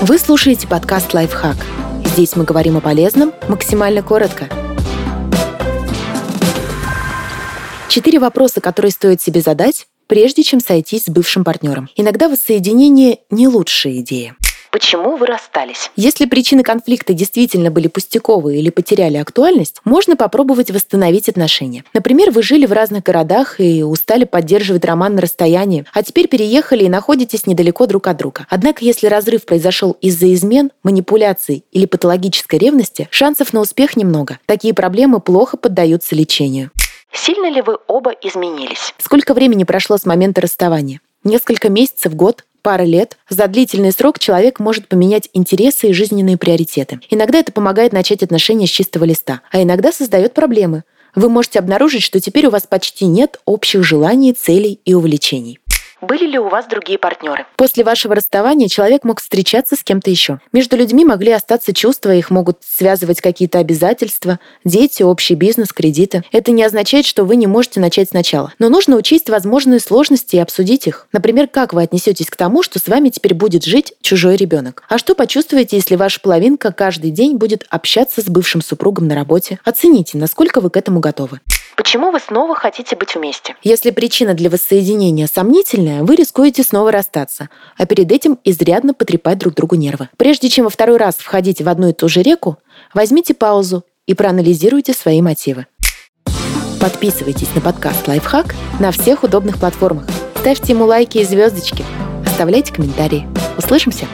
Вы слушаете подкаст «Лайфхак». Здесь мы говорим о полезном максимально коротко. Четыре вопроса, которые стоит себе задать, прежде чем сойтись с бывшим партнером. Иногда воссоединение не лучшая идея. Почему вы расстались? Если причины конфликта действительно были пустяковые или потеряли актуальность, можно попробовать восстановить отношения. Например, вы жили в разных городах и устали поддерживать роман на расстоянии, а теперь переехали и находитесь недалеко друг от друга. Однако, если разрыв произошел из-за измен, манипуляций или патологической ревности, шансов на успех немного. Такие проблемы плохо поддаются лечению. Сильно ли вы оба изменились? Сколько времени прошло с момента расставания? Несколько месяцев, год? Пара лет, за длительный срок человек может поменять интересы и жизненные приоритеты. Иногда это помогает начать отношения с чистого листа, а иногда создает проблемы. Вы можете обнаружить, что теперь у вас почти нет общих желаний, целей и увлечений. Были ли у вас другие партнеры? После вашего расставания человек мог встречаться с кем-то еще. Между людьми могли остаться чувства, их могут связывать какие-то обязательства, дети, общий бизнес, кредиты. Это не означает, что вы не можете начать сначала. Но нужно учесть возможные сложности и обсудить их. Например, как вы отнесетесь к тому, что с вами теперь будет жить чужой ребенок? А что почувствуете, если ваша половинка каждый день будет общаться с бывшим супругом на работе? Оцените, насколько вы к этому готовы. Почему вы снова хотите быть вместе? Если причина для воссоединения сомнительная, вы рискуете снова расстаться, а перед этим изрядно потрепать друг другу нервы. Прежде чем во второй раз входить в одну и ту же реку, возьмите паузу и проанализируйте свои мотивы. Подписывайтесь на подкаст «Лайфхак» на всех удобных платформах. Ставьте ему лайки и звездочки. Оставляйте комментарии. Услышимся!